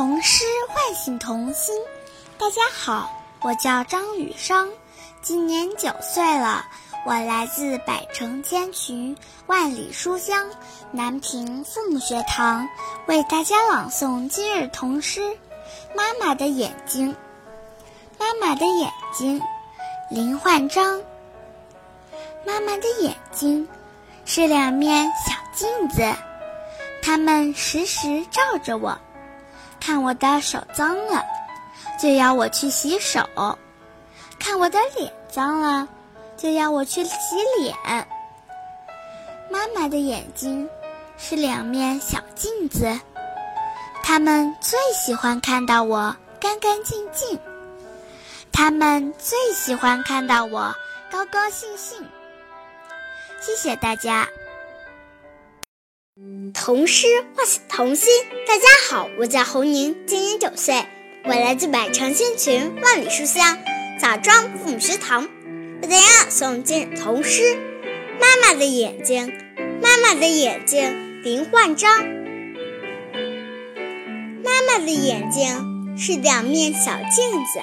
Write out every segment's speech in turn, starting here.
童诗唤醒童心。大家好，我叫张雨生，今年九岁了。我来自百城千群、万里书香南平父母学堂，为大家朗诵今日童诗《妈妈的眼睛》。妈妈的眼睛，林焕章。妈妈的眼睛是两面小镜子，它们时时照着我。看我的手脏了，就要我去洗手；看我的脸脏了，就要我去洗脸。妈妈的眼睛是两面小镜子，他们最喜欢看到我干干净净，他们最喜欢看到我高高兴兴。谢谢大家。童诗唤醒童心。大家好，我叫侯宁，今年九岁，我来自百城千群，万里书香枣庄父母学堂，为大家诵今日童诗《妈妈的眼睛》。妈妈的眼睛，林焕章。妈妈的眼睛是两面小镜子，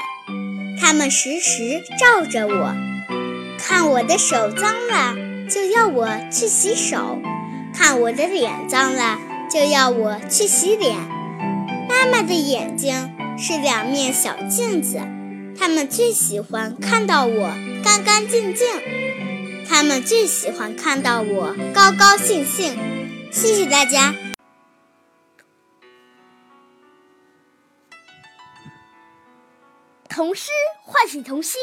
它们时时照着我，看我的手脏了，就要我去洗手。看我的脸脏了，就要我去洗脸。妈妈的眼睛是两面小镜子，他们最喜欢看到我干干净净，他们最喜欢看到我高高兴兴。谢谢大家。童诗唤醒童心。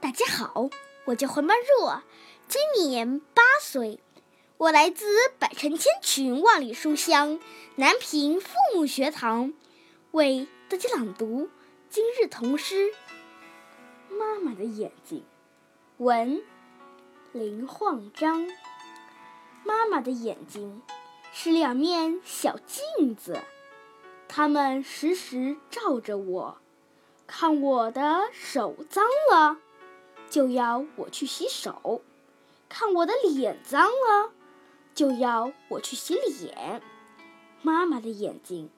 大家好，我叫黄曼若，今年八岁。我来自百城千群万里书香南平父母学堂，为大家朗读今日童诗《妈妈的眼睛》。文林焕章。妈妈的眼睛是两面小镜子，它们时时照着我，看我的手脏了，就要我去洗手；看我的脸脏了。就要我去洗脸。妈妈的眼睛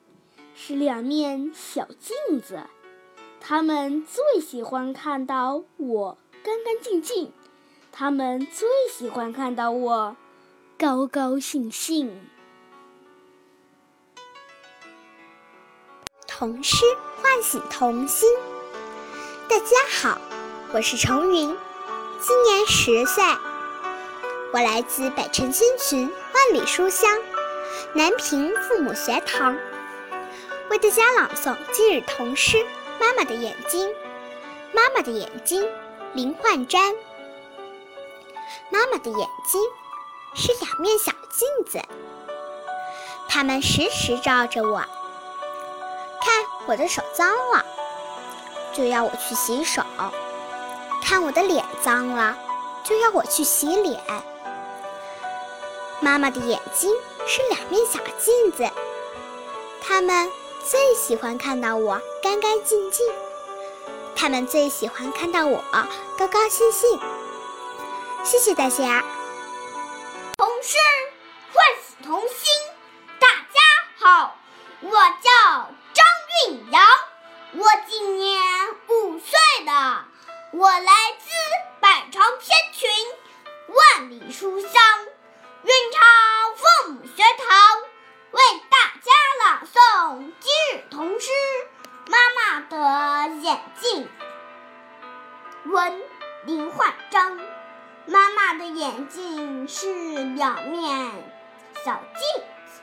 是两面小镜子，他们最喜欢看到我干干净净，他们最喜欢看到我高高兴兴。童诗唤醒童心。大家好，我是程云，今年十岁。我来自百城千群，万里书香南平父母学堂，为大家朗诵今日童诗《妈妈的眼睛》。妈妈的眼睛，林焕瞻。妈妈的眼睛是两面小镜子，它们时时照着我。看我的手脏了，就要我去洗手；看我的脸脏了，就要我去洗脸。妈妈的眼睛是两面小镜子，他们最喜欢看到我干干净净，他们最喜欢看到我高高兴兴。谢谢大家。童诗唤醒童心。大家好，我叫张韵阳，我今年五岁了，我来自百城千群，万里书香。韵昌父母学堂为大家朗诵今日童诗《妈妈的眼睛》。文林焕章。妈妈的眼睛是两面小镜子，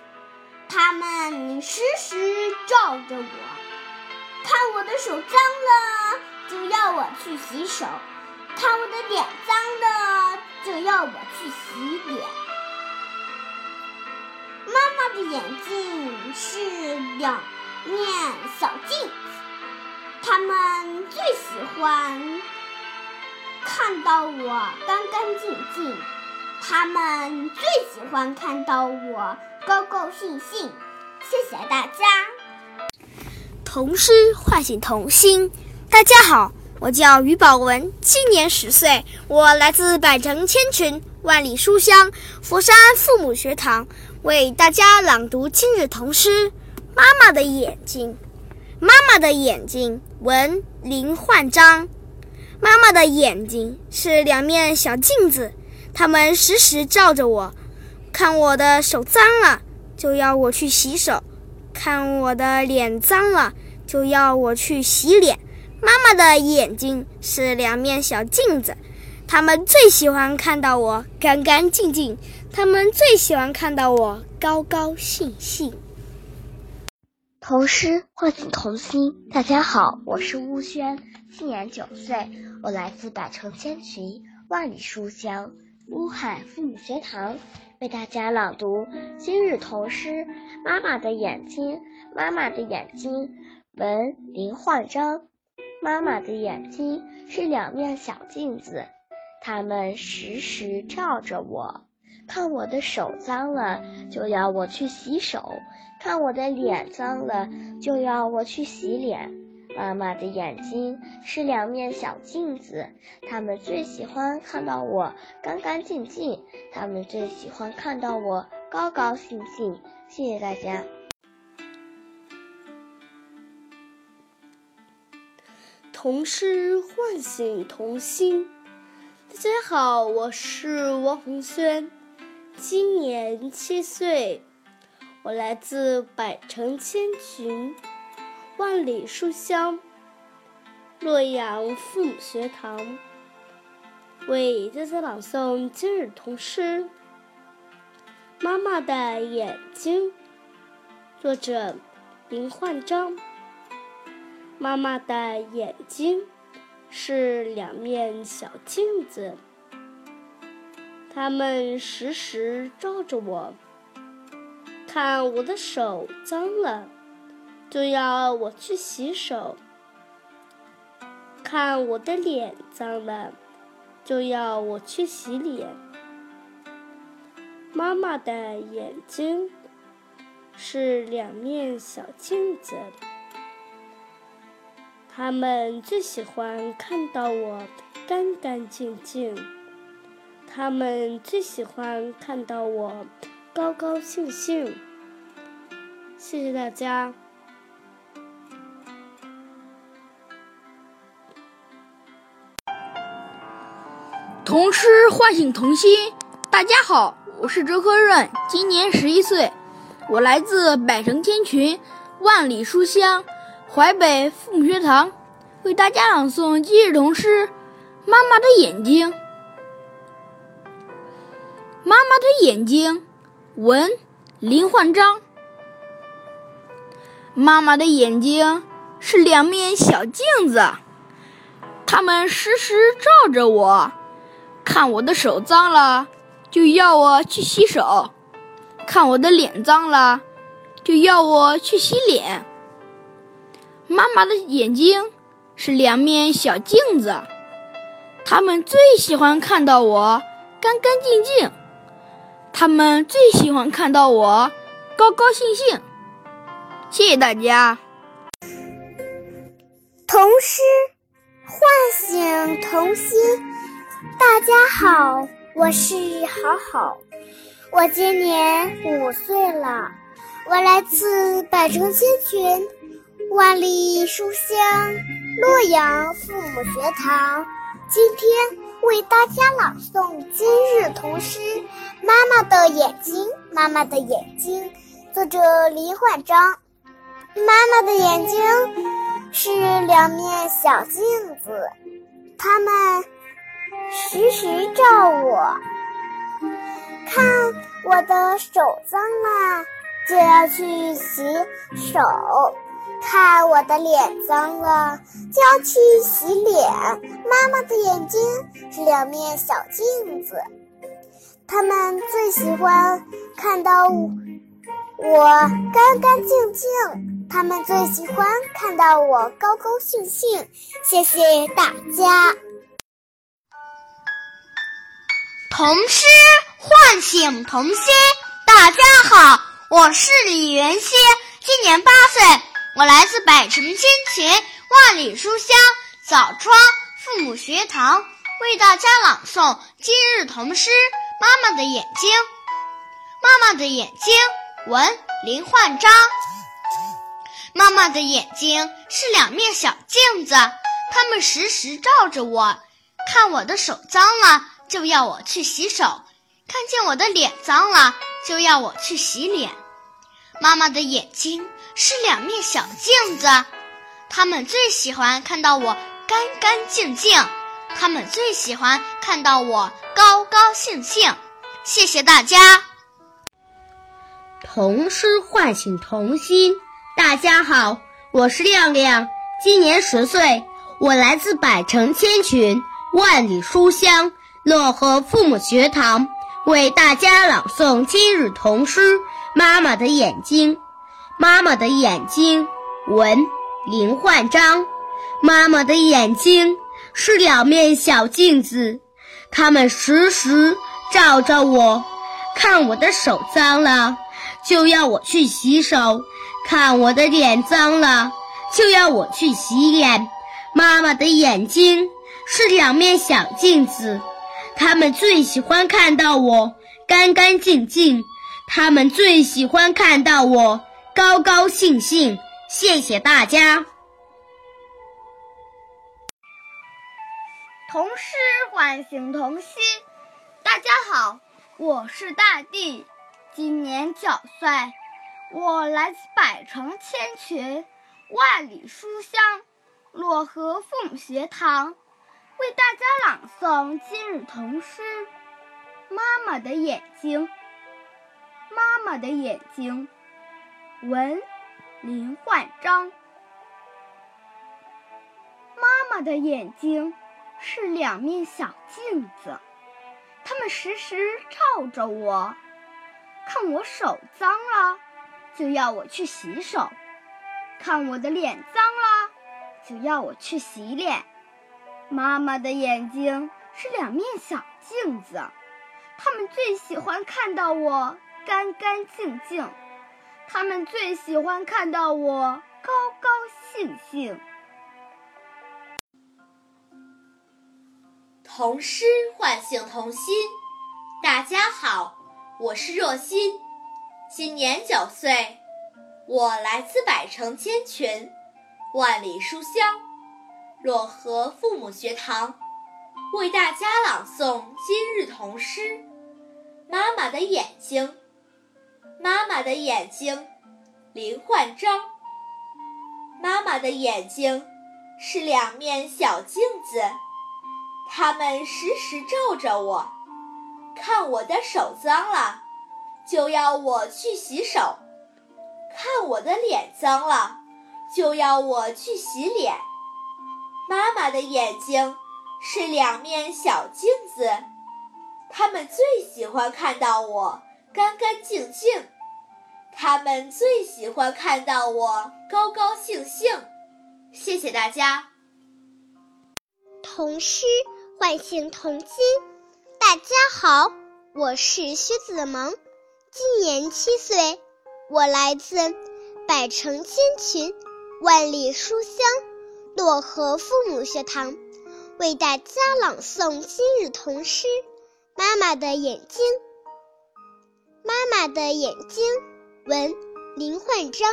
它们时时照着我，看我的手脏了，就要我去洗手；看我的脸脏了，就要我去洗脸。妈妈的眼睛是两面小镜子，他们最喜欢看到我干干净净，他们最喜欢看到我高高兴兴。谢谢大家。童诗唤醒童心。大家好，我叫于宝文，今年十岁，我来自百城千群，万里书香佛山父母学堂。为大家朗读今日童诗《妈妈的眼睛，妈妈的眼睛，文林焕章。妈妈的眼睛是两面小镜子，它们时时照着我，看我的手脏了就要我去洗手，看我的脸脏了就要我去洗脸。妈妈的眼睛是两面小镜子，他们最喜欢看到我干干净净，他们最喜欢看到我高高兴兴。童诗唤醒童心。大家好，我是乌轩，今年九岁，我来自百城千群，万里书香乌海父母学堂，为大家朗读今日童诗《妈妈的眼睛》。妈妈的眼睛，文林焕章。妈妈的眼睛是两面小镜子，它们时时照着我。看我的手脏了，就要我去洗手；看我的脸脏了，就要我去洗脸。妈妈的眼睛是两面小镜子，他们最喜欢看到我干干净净，他们最喜欢看到我高高兴兴。谢谢大家。童诗唤醒童心。大家好，我是王红轩。今年七岁，我来自百城千群、万里书香洛阳父母学堂，为大家朗诵今日童诗《妈妈的眼睛》，作者林焕章。妈妈的眼睛是两面小镜子。他们时时照着我，看我的手脏了，就要我去洗手；看我的脸脏了，就要我去洗脸。妈妈的眼睛是两面小镜子，他们最喜欢看到我干干净净。他们最喜欢看到我高高兴兴。谢谢大家。童诗唤醒童心。大家好，我是周科润，今年十一岁，我来自百城千群，万里书香淮北父母学堂，为大家朗诵今日童诗《妈妈的眼睛》。妈妈的眼睛，文林焕章。妈妈的眼睛是两面小镜子，它们时时照着我，看我的手脏了，就要我去洗手；看我的脸脏了，就要我去洗脸。妈妈的眼睛是两面小镜子，他们最喜欢看到我干干净净。他们最喜欢看到我高高兴兴。谢谢大家。童诗唤醒童心。大家好，我是好好，我今年五岁了，我来自百城千群，万里书香洛阳父母学堂。今天为大家朗诵今日童诗《妈妈的眼睛》。妈妈的眼睛，作者林焕章。妈妈的眼睛是两面小镜子，它们时时照我，看我的手脏了就要去洗手。看我的脸脏了，就要去洗脸。妈妈的眼睛是两面小镜子，他们最喜欢看到我干干净净，他们最喜欢看到我高高兴兴。谢谢大家。童诗唤醒童心。大家好，我是李元熙，今年八岁。我来自百城千群，万里书香枣庄父母学堂，为大家朗诵今日童诗《妈妈的眼睛》。妈妈的眼睛，文林焕章。妈妈的眼睛是两面小镜子，它们时时照着我，看我的手脏了就要我去洗手，看见我的脸脏了就要我去洗脸。妈妈的眼睛是两面小镜子，他们最喜欢看到我干干净净，他们最喜欢看到我高高兴兴。谢谢大家。童诗唤醒童心。大家好，我是亮亮，今年十岁，我来自百城千群、万里书香漯河父母学堂，为大家朗诵今日童诗《妈妈的眼睛》。妈妈的眼睛，文林焕章。妈妈的眼睛是两面小镜子，它们时时照着我，看我的手脏了。就要我去洗手，看我的脸脏了，就要我去洗脸。妈妈的眼睛是两面小镜子，他们最喜欢看到我干干净净，他们最喜欢看到我高高兴兴。谢谢大家。童诗唤醒童心。大家好，我是大地。今年九岁，我来自百城千群、万里书香漯河父母学堂，为大家朗诵今日童诗《妈妈的眼睛》。妈妈的眼睛，文林焕章。妈妈的眼睛是两面小镜子，它们时时照着我。看我手脏了，就要我去洗手；看我的脸脏了，就要我去洗脸。妈妈的眼睛是两面小镜子，他们最喜欢看到我干干净净，他们最喜欢看到我高高兴兴。童诗唤醒童心，大家好。我是若欣，今年九岁，我来自百城千群、万里书香漯河父母学堂，为大家朗诵今日童诗《妈妈的眼睛》。妈妈的眼睛，林焕章。妈妈的眼睛是两面小镜子，它们时时照着我。看我的手脏了，就要我去洗手；看我的脸脏了，就要我去洗脸。妈妈的眼睛是两面小镜子，他们最喜欢看到我干干净净，他们最喜欢看到我高高兴兴。谢谢大家。童诗唤醒童心。大家好，我是薛子萌，今年七岁，我来自百城千群、万里书香漯河父母学堂，为大家朗诵今日童诗《妈妈的眼睛》。妈妈的眼睛，文林焕章。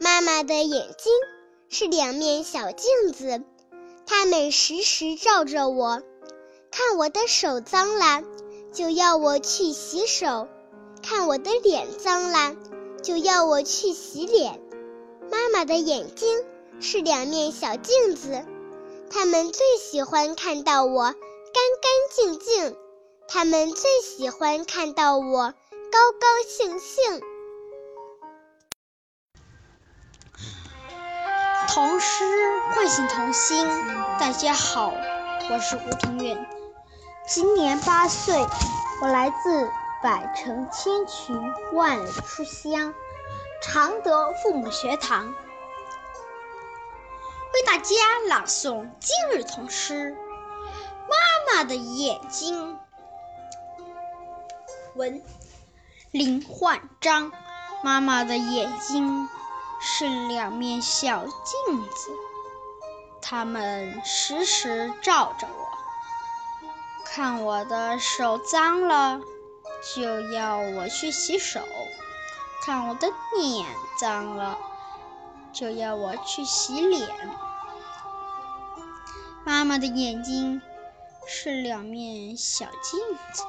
妈妈的眼睛是两面小镜子，它们时时照着我。看我的手脏了，就要我去洗手；看我的脸脏了，就要我去洗脸。妈妈的眼睛是两面小镜子，他们最喜欢看到我干干净净，他们最喜欢看到我高高兴兴。童诗唤醒童心，大家好，我是吴庭远。今年八岁，我来自百城千群、万里书香常德父母学堂，为大家朗诵今日童诗《妈妈的眼睛》。文林焕章。妈妈的眼睛是两面小镜子，它们时时照着我。看我的手脏了，就要我去洗手；看我的脸脏了，就要我去洗脸。妈妈的眼睛是两面小镜子，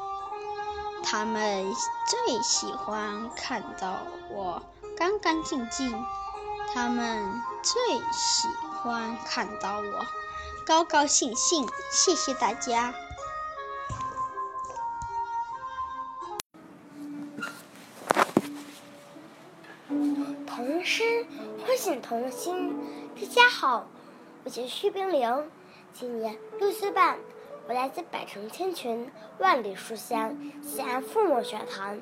他们最喜欢看到我干干净净，他们最喜欢看到我高高兴兴。谢谢大家。童诗唤醒童心。大家好，我叫徐冰凌，今年六岁半，我来自百城千群，万里书香西安父母学堂，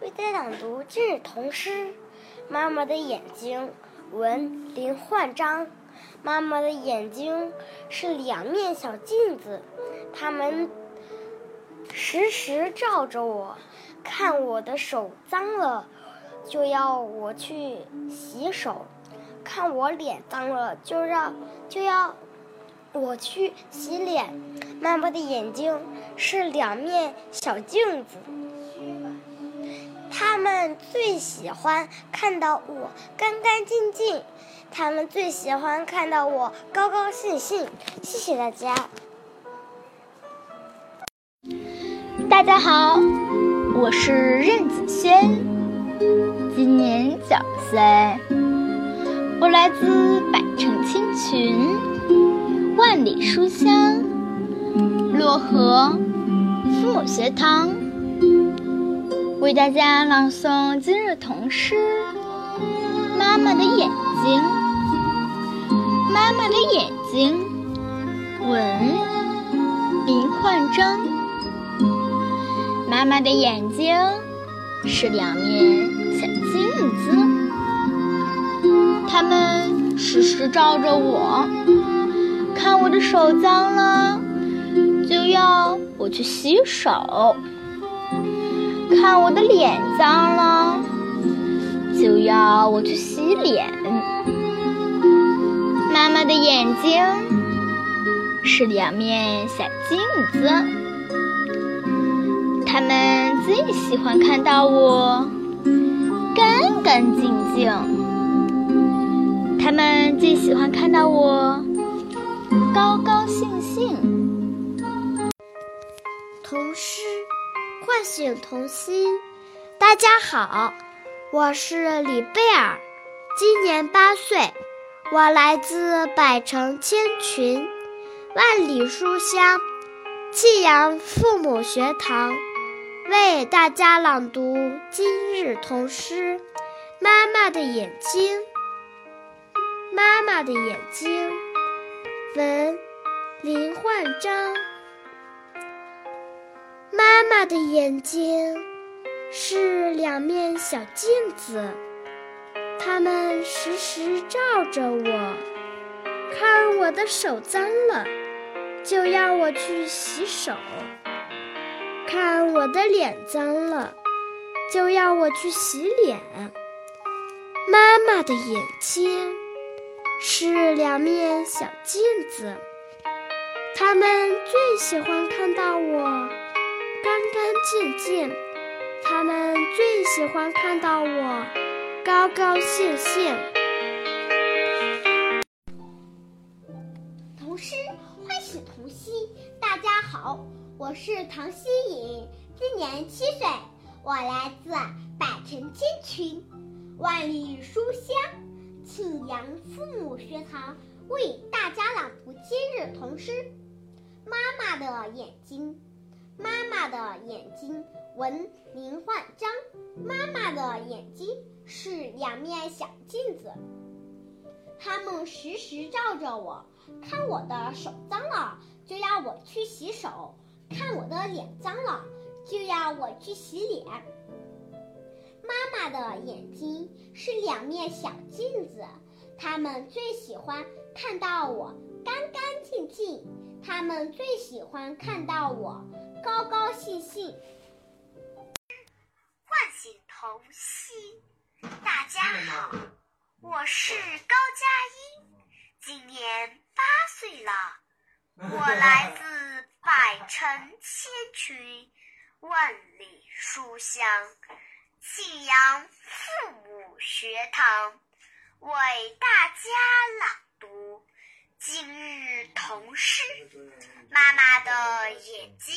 为大家朗读今日童诗。妈妈的眼睛，文林焕章。妈妈的眼睛是两面小镜子，它们时时照着我，看我的手脏了。就要我去洗手，看我脸脏了，就让就要我去洗脸。妈妈的眼睛是两面小镜子，他们最喜欢看到我干干净净，他们最喜欢看到我高高兴兴。谢谢大家。大家好，我是任子轩。今年九岁，我来自百城千群，万里书香，漯河父母学堂，为大家朗诵今日童诗《妈妈的眼睛》。妈妈的眼睛，文林焕章。妈妈的眼睛是两面。小镜子，他们时时照着我，看我的手脏了，就要我去洗手；看我的脸脏了，就要我去洗脸。妈妈的眼睛是两面小镜子，他们最喜欢看到我。干干净净，他们最喜欢看到我高高兴兴。唤醒童心。大家好，我是李贝尔，今年八岁，我来自百城千群，万里书香庆阳父母学堂。为大家朗读今日童诗《妈妈的眼睛》。妈妈的眼睛，文林焕章。妈妈的眼睛是两面小镜子，它们时时照着我，看我的手脏了，就要我去洗手。看我的脸脏了，就要我去洗脸。妈妈的眼睛是两面小镜子，他们最喜欢看到我干干净净，他们最喜欢看到我高高兴兴。童诗唤醒童心，大家好。我是唐希颖，今年七岁，我来自百城千群，万里书香庆阳父母学堂，为大家朗读今日童诗《妈妈的眼睛》。妈妈的眼睛，文林焕章。妈妈的眼睛是两面小镜子，它们时时照着我，看我的手脏了，就要我去洗手。看我的脸脏了，就要我去洗脸。妈妈的眼睛是两面小镜子，他们最喜欢看到我干干净净，他们最喜欢看到我高高兴兴。唤醒童心，大家好，我是高佳音，今年八岁了，我来自。百城千群，万里书香，庆阳父母。学堂为大家朗读今日童诗。妈妈的眼睛，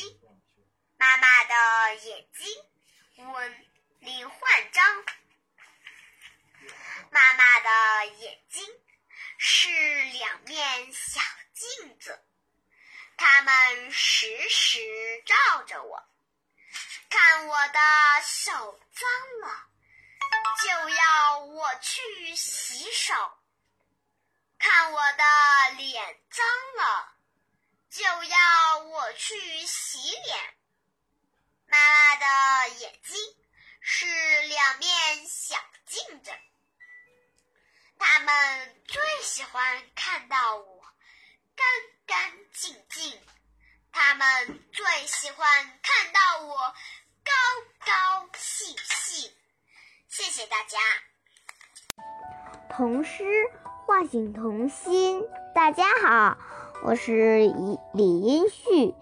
妈妈的眼睛，问林焕章。妈妈的眼睛是两面小镜子，它们时时照着我。看我的手脏了，就要我去洗手；看我的脸脏了，就要我去洗脸。妈妈的眼睛是两面小镜子，他们最喜欢看到我干干净净，他们最喜欢看到我。高高兴兴，谢谢大家。童诗唤醒童心。大家好，我是李李英旭，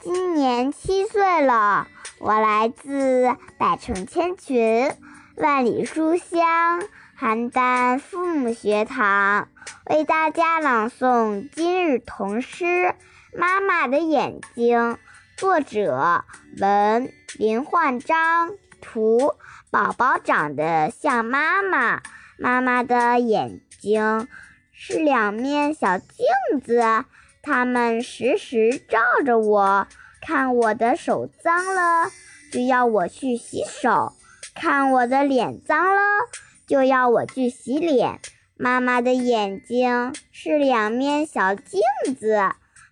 今年七岁了。我来自百城千群，万里书香邯郸父母学堂，为大家朗诵今日童诗《妈妈的眼睛》。作者文林焕章，图宝宝长得像妈妈，妈妈的眼睛是两面小镜子，它们时时照着我，看我的手脏了就要我去洗手，看我的脸脏了就要我去洗脸。妈妈的眼睛是两面小镜子。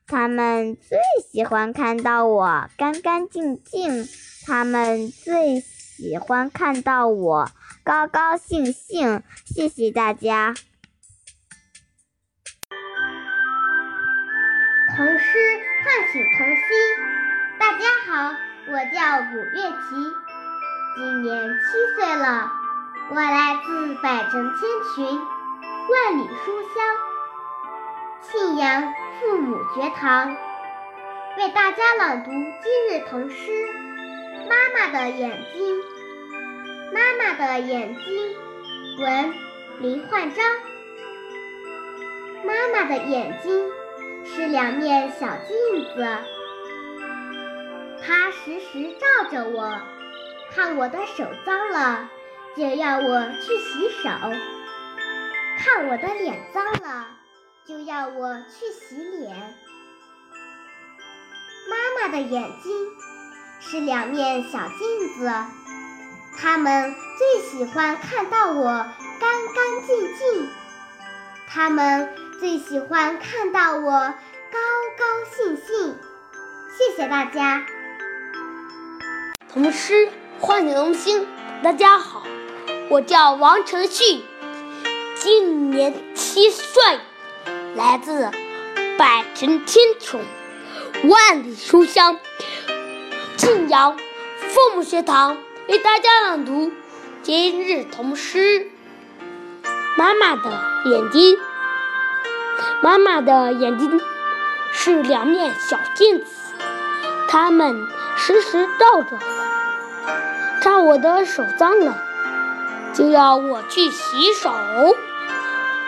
他们最喜欢看到我干干净净，他们最喜欢看到我高高兴兴。谢谢大家。童诗唤醒童心。大家好，我叫古月琪，今年七岁了。我来自百城千群，万里书香，庆阳。父母学堂为大家朗读今日童诗《妈妈的眼睛》。妈妈的眼睛，文林焕章。妈妈的眼睛是两面小镜子，它时时照着我，看我的手脏了就要我去洗手，看我的脸脏了。就要我去洗脸。妈妈的眼睛是两面小镜子，他们最喜欢看到我干干净净，他们最喜欢看到我高高兴兴。谢谢大家。童诗唤醒童心。大家好，我叫王承旭，今年七岁。来自百城千穷，万里书香，晋阳父母学堂为大家朗读今日童诗。妈妈的眼睛，妈妈的眼睛是两面小镜子，它们时时照着，看我的手脏了，就要我去洗手；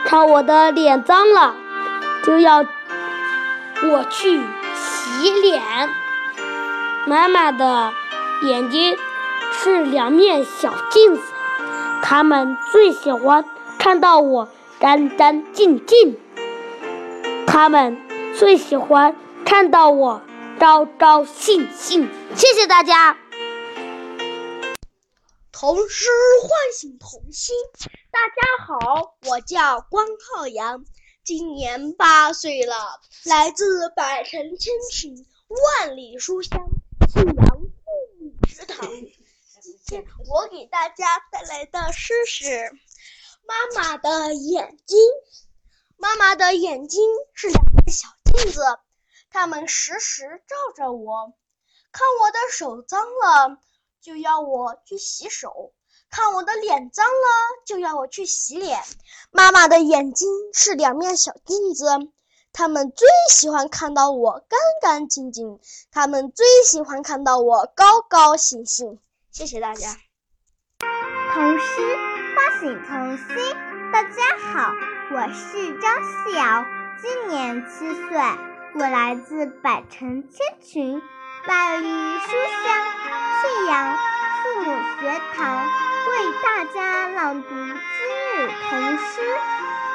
看我的脸脏了。就要我去洗脸。妈妈的眼睛是两面小镜子，他们最喜欢看到我干干净净，他们最喜欢看到我高高兴兴。谢谢大家。童诗唤醒童心。大家好，我叫关浩洋。今年八岁了，来自百城千群，万里书香，信阳父母学堂。今天我给大家带来的诗是《妈妈的眼睛》。妈妈的眼睛是两个小镜子，它们时时照着我，看我的手脏了，就要我去洗手。看我的脸脏了，就要我去洗脸。妈妈的眼睛是两面小镜子，他们最喜欢看到我干干净净，他们最喜欢看到我高高兴兴。谢谢大家。童诗唤醒童心。大家好，我是张思瑶，今年七岁，我来自百城千群，万里书香庆阳父母学堂，为大家朗读今日童诗。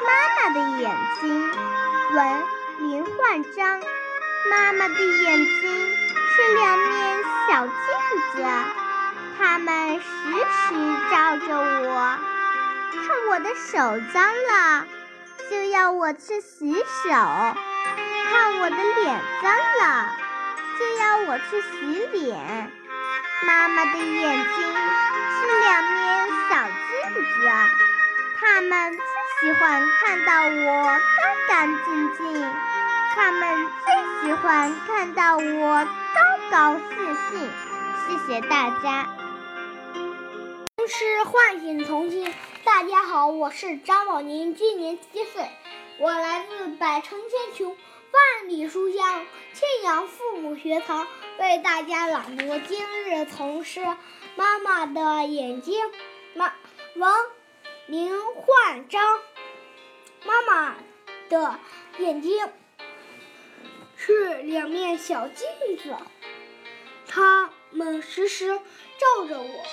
妈妈的眼睛，文林焕章。妈妈的眼睛是两面小镜子，它们时时照着我。看我的手脏了，就要我去洗手；看我的脸脏了，就要我去洗脸。妈妈的眼睛是两面小镜子，他们最喜欢看到我干干净净。他们最喜欢看到我高高兴兴。谢谢大家。童诗唤醒童心。大家好，我是张宝宁，今年七岁，我来自百城千穷，万里书香庆阳父母学堂，为大家朗读今日童诗《妈妈的眼睛》。妈，王林焕章。妈妈的眼睛。是两面小镜子，它们时时照着我。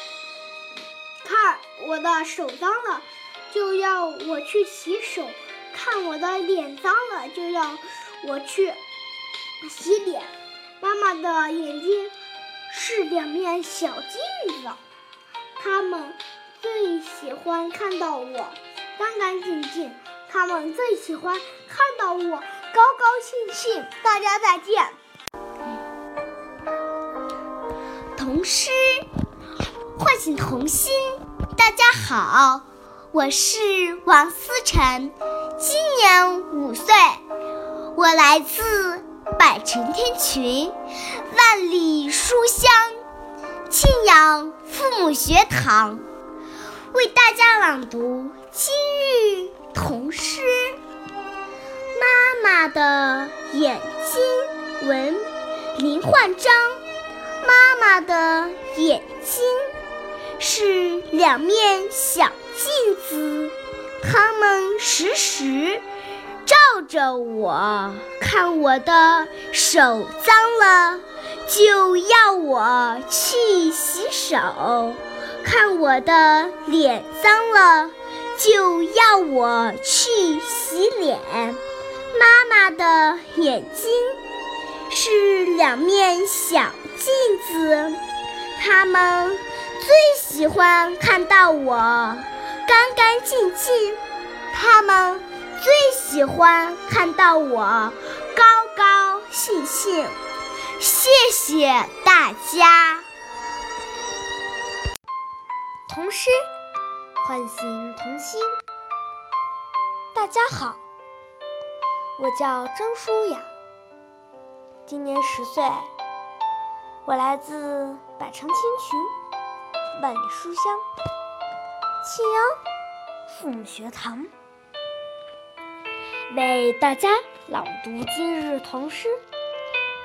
看我的手脏了，就要我去洗手；看我的脸脏了，就要我去洗脸。妈妈的眼睛是两面小镜子，他们最喜欢看到我干干净净，他们最喜欢看到我。高高兴兴，大家再见。童诗唤醒童心，大家好，我是王思晨，今年五岁，我来自百城天群，万里书香庆阳父母学堂，为大家朗读今日童诗。妈妈的眼睛，文林焕章。妈妈的眼睛是两面小镜子，它们时时照着我。看我的手脏了，就要我去洗手；看我的脸脏了，就要我去洗脸。妈妈的眼睛是两面小镜子，他们最喜欢看到我干干净净，他们最喜欢看到我高高兴兴。谢谢大家。童诗唤醒童心，大家好。我叫张舒雅，今年十岁，我来自百城千群，万里书香，庆阳父母学堂，为大家朗读今日童诗《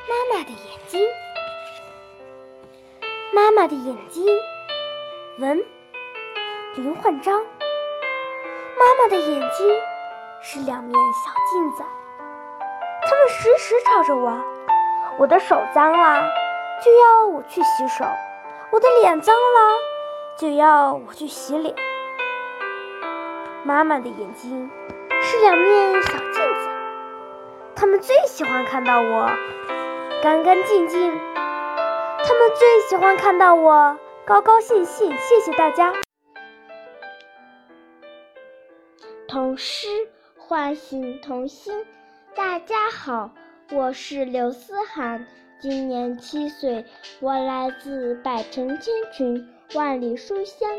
妈妈的眼睛》。妈妈的眼睛，文林焕章。妈妈的眼睛是两面小镜子。他们时时照着我，我的手脏了，就要我去洗手；我的脸脏了，就要我去洗脸。妈妈的眼睛是两面小镜子，他们最喜欢看到我干干净净，他们最喜欢看到我高高兴兴。谢谢大家。童诗唤醒童心。大家好，我是刘思涵，今年七岁，我来自百城千群，万里书香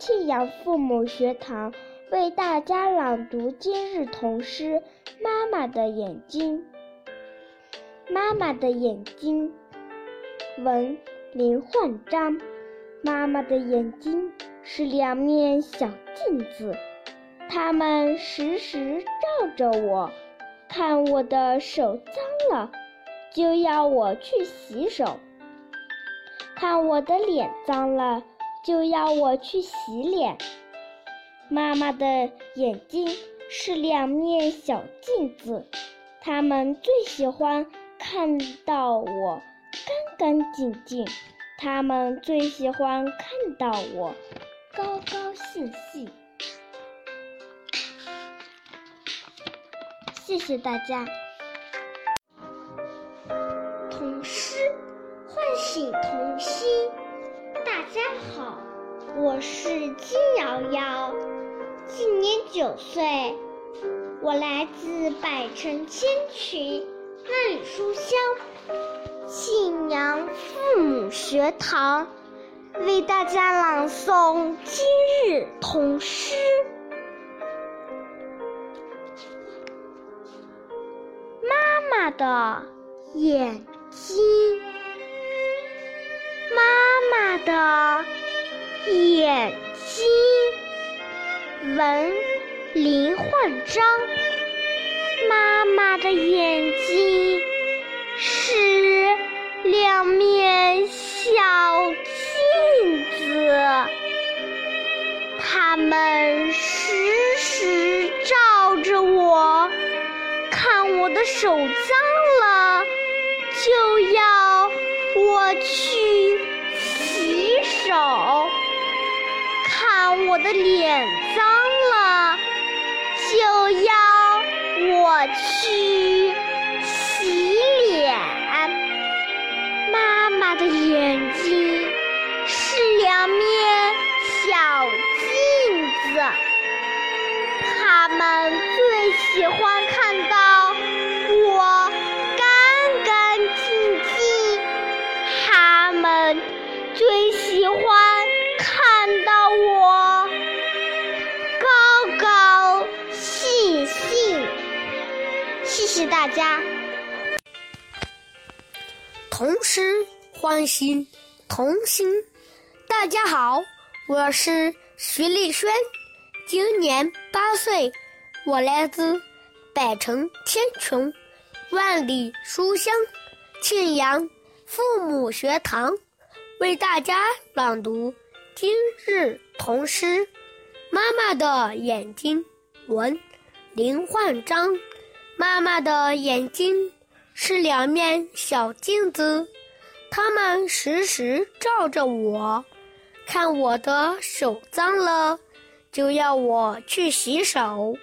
庆阳父母学堂，为大家朗读今日童诗《妈妈的眼睛》。妈妈的眼睛，文林焕章。妈妈的眼睛是两面小镜子，它们时时照着我。看我的手脏了，就要我去洗手；看我的脸脏了，就要我去洗脸。妈妈的眼睛是两面小镜子，他们最喜欢看到我干干净净，他们最喜欢看到我高高兴兴。谢谢大家。童诗唤醒童心。大家好，我是金瑶瑶，今年九岁，我来自百城千群万里书香信阳父母学堂，为大家朗诵今日童诗。妈妈的眼睛，妈妈的眼睛。文林焕章，妈妈的眼睛是两面小镜子，它们时时照着我。看我的手脏了，就要我去洗手；我的脸脏了，就要我去洗脸。妈妈的眼睛是两面小镜子，他们最喜欢看到。大家。童诗唤醒童心。大家好，我是徐丽轩，今年八岁，我来自百城千穷。万里书香，庆阳父母学堂为大家朗读今日童诗。妈妈的眼睛，文林焕章。妈妈的眼睛是两面小镜子，它们时时照着我，看我的手脏了，就要我去洗手；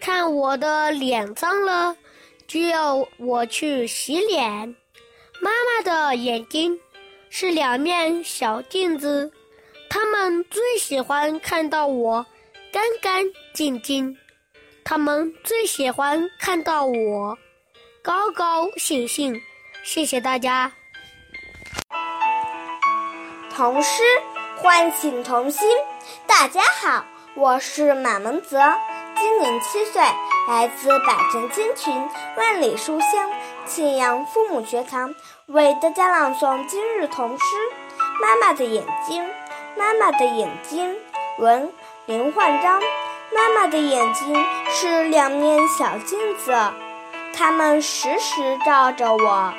看我的脸脏了。就要我去洗脸。妈妈的眼睛是两面小镜子，他们最喜欢看到我干干净净，他们最喜欢看到我高高兴兴。谢谢大家。童诗唤醒童心。大家好，我是马蒙泽，今年七岁。来自百城千群，万里书香，庆阳父母学堂为大家朗诵今日童诗。妈妈的眼睛，妈妈的眼睛，文林焕章。妈妈的眼睛是两面小镜子，它们时时照着我，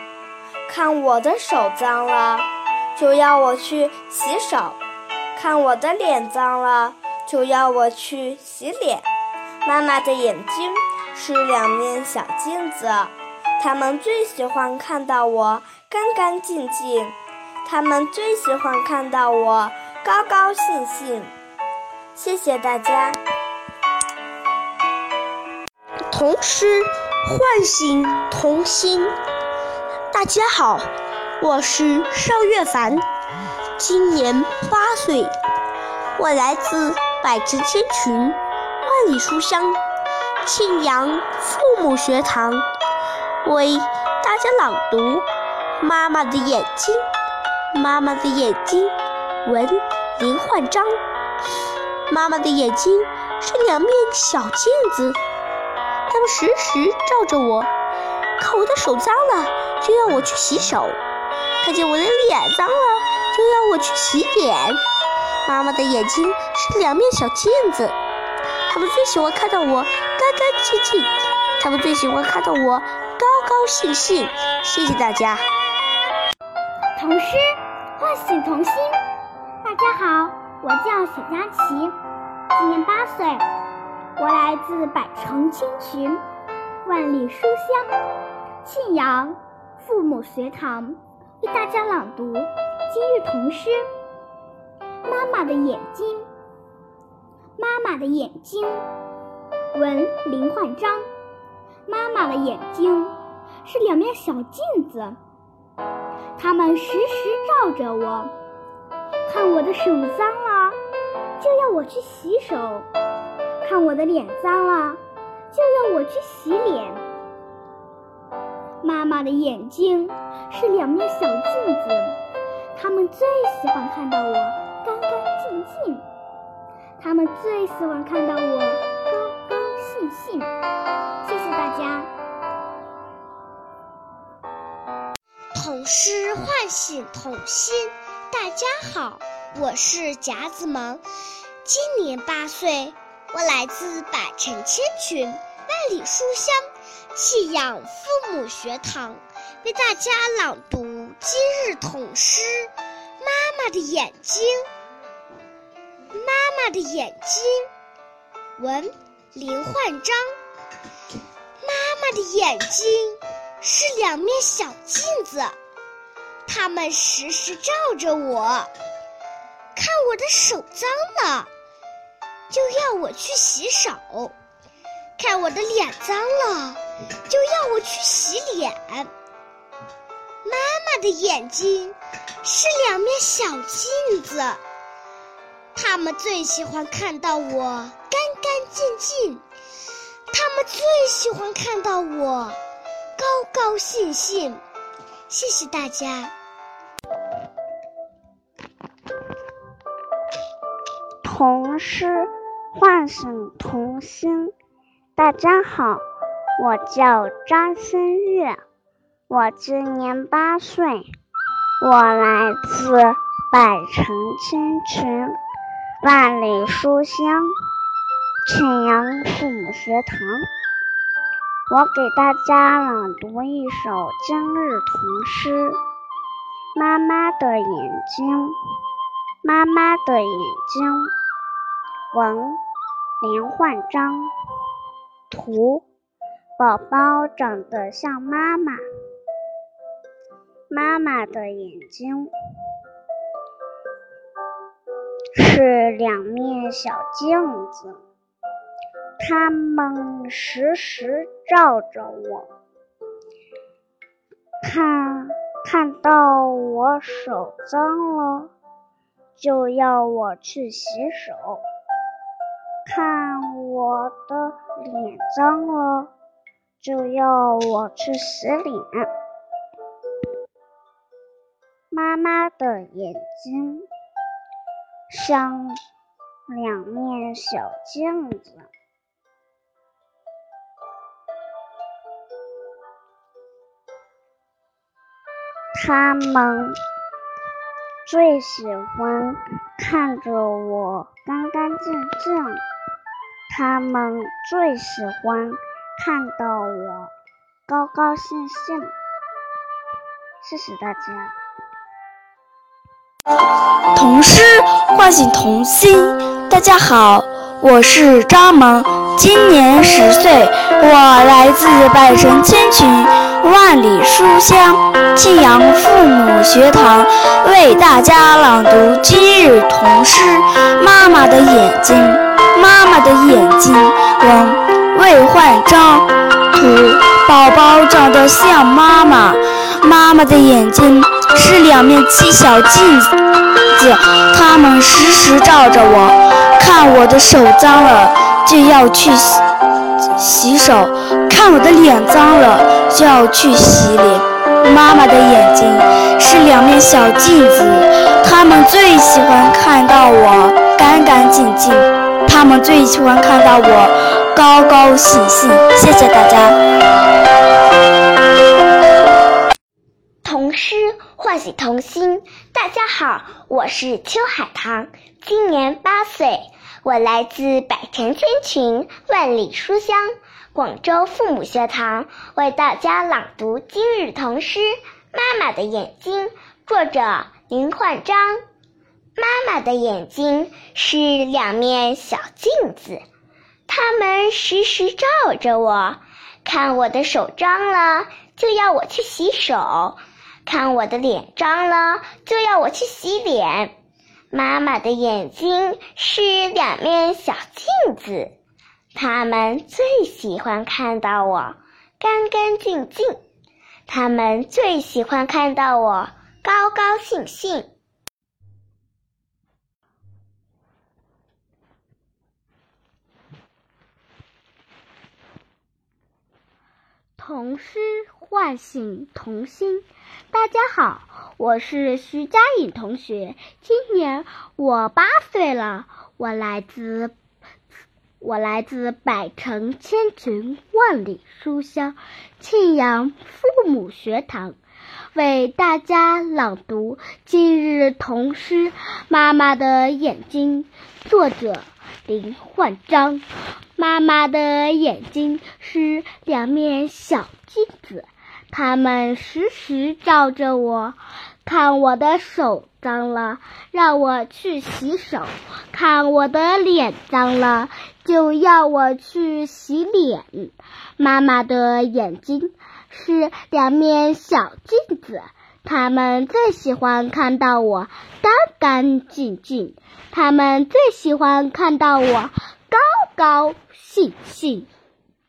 看我的手脏了，就要我去洗手；看我的脸脏了，就要我去洗脸。妈妈的眼睛是两面小镜子，他们最喜欢看到我干干净净，他们最喜欢看到我高高兴兴。谢谢大家。童诗唤醒童心。大家好，我是邵月凡，今年八岁，我来自百城千群。万里书香，庆阳父母学堂为大家朗读《妈妈的眼睛》。妈妈的眼睛，文林焕章。妈妈的眼睛是两面小镜子，它们时时照着我，看我的手脏了就要我去洗手，看见我的脸脏了就要我去洗脸。妈妈的眼睛是两面小镜子。他们最喜欢看到我干干净净，他们最喜欢看到我高高兴兴。谢谢大家。童诗唤醒童心。大家好，我叫许佳琪，今年八岁，我来自百城千群，万里书香，庆阳父母学堂为大家朗读今日童诗。妈妈的眼睛，妈妈的眼睛，文林焕章。妈妈的眼睛是两面小镜子，它们时时照着我，看我的手脏了，就要我去洗手；看我的脸脏了，就要我去洗脸。妈妈的眼睛是两面小镜子，他们最喜欢看到我干干净净，他们最喜欢看到我高高兴兴。谢谢大家。童诗唤醒童心。大家好，我是贾子萌，今年八岁，我来自百城千群、万里书香弃养父母学堂，为大家朗读今日童诗。妈妈的眼睛，妈妈的眼睛，文林焕章。妈妈的眼睛是两面小镜子，它们时时照着我，看我的手脏了，就要我去洗手；看我的脸脏了，就要我去洗脸。妈妈的眼睛是两面小镜子，他们最喜欢看到我干干净净。他们最喜欢看到我高高兴兴，谢谢大家。童诗唤醒童心。大家好，我叫张馨月，我今年八岁，我来自百城千群，万里书香。庆阳父母学堂，我给大家朗读一首今日童诗《妈妈的眼睛》。妈妈的眼睛，文连焕章，图宝宝长得像妈妈。妈妈的眼睛是两面小镜子。他们时时照着我，看看到我手脏了，就要我去洗手；看我的脸脏了，就要我去洗脸。妈妈的眼睛像两面小镜子。他们最喜欢看着我干干净净，他们最喜欢看到我高高兴兴。谢谢大家。童诗唤醒童心。大家好，我是张萌，今年十岁，我来自百城千群，万里书香。庆阳父母学堂为大家朗读今日童诗《妈妈的眼睛》。妈妈的眼睛，文魏焕章，图宝宝长得像妈妈。妈妈的眼睛是两面七小镜子，它们时时照着我，看我的手脏了就要去洗洗手，看我的脸脏了就要去洗脸。妈妈的眼睛是两面小镜子，他们最喜欢看到我干干净净，他们最喜欢看到我高高兴兴。谢谢大家。童诗唤醒童心。大家好，我是邱海棠，今年八岁，我来自百城千群，万里书香。广州父母学堂为大家朗读今日童诗《妈妈的眼睛》，作者林焕章，妈妈的眼睛是两面小镜子，它们时时照着我，看我的手脏了就要我去洗手，看我的脸脏了就要我去洗脸。妈妈的眼睛是两面小镜子，它们最喜欢看到我干干净净，它们最喜欢看到我高高兴兴。童诗唤醒童心。大家好，我是徐佳颖同学，今年我八岁了，我来自我来自百城千群万里书香庆阳父母学堂，为大家朗读今日童诗《妈妈的眼睛》，作者林焕章。妈妈的眼睛是两面小镜子，它们时时照着我，看我的手脏了，让我去洗手；看我的脸脏了，就要我去洗脸。妈妈的眼睛是两面小镜子，他们最喜欢看到我干干净净，他们最喜欢看到我高高。兴兴，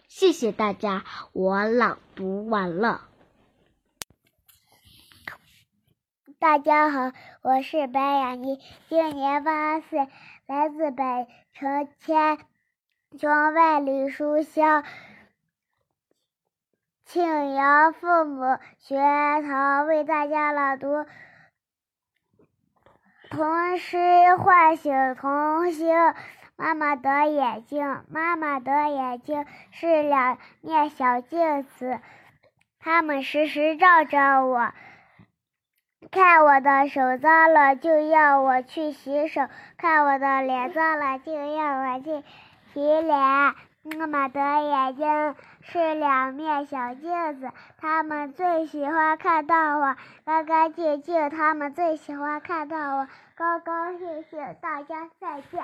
谢谢大家，我朗读完了。大家好，我是白雅妮，今年八岁，来自北城千群万里书香庆阳父母学堂，为大家朗读童诗，唤醒童心。妈妈的眼睛，妈妈的眼睛是两面小镜子，它们时时照着我，看我的手脏了就要我去洗手，看我的脸脏了就要我去洗脸。妈妈的眼睛是两面小镜子，他们最喜欢看到我干干净净，他们最喜欢看到我高高兴兴。大家再见。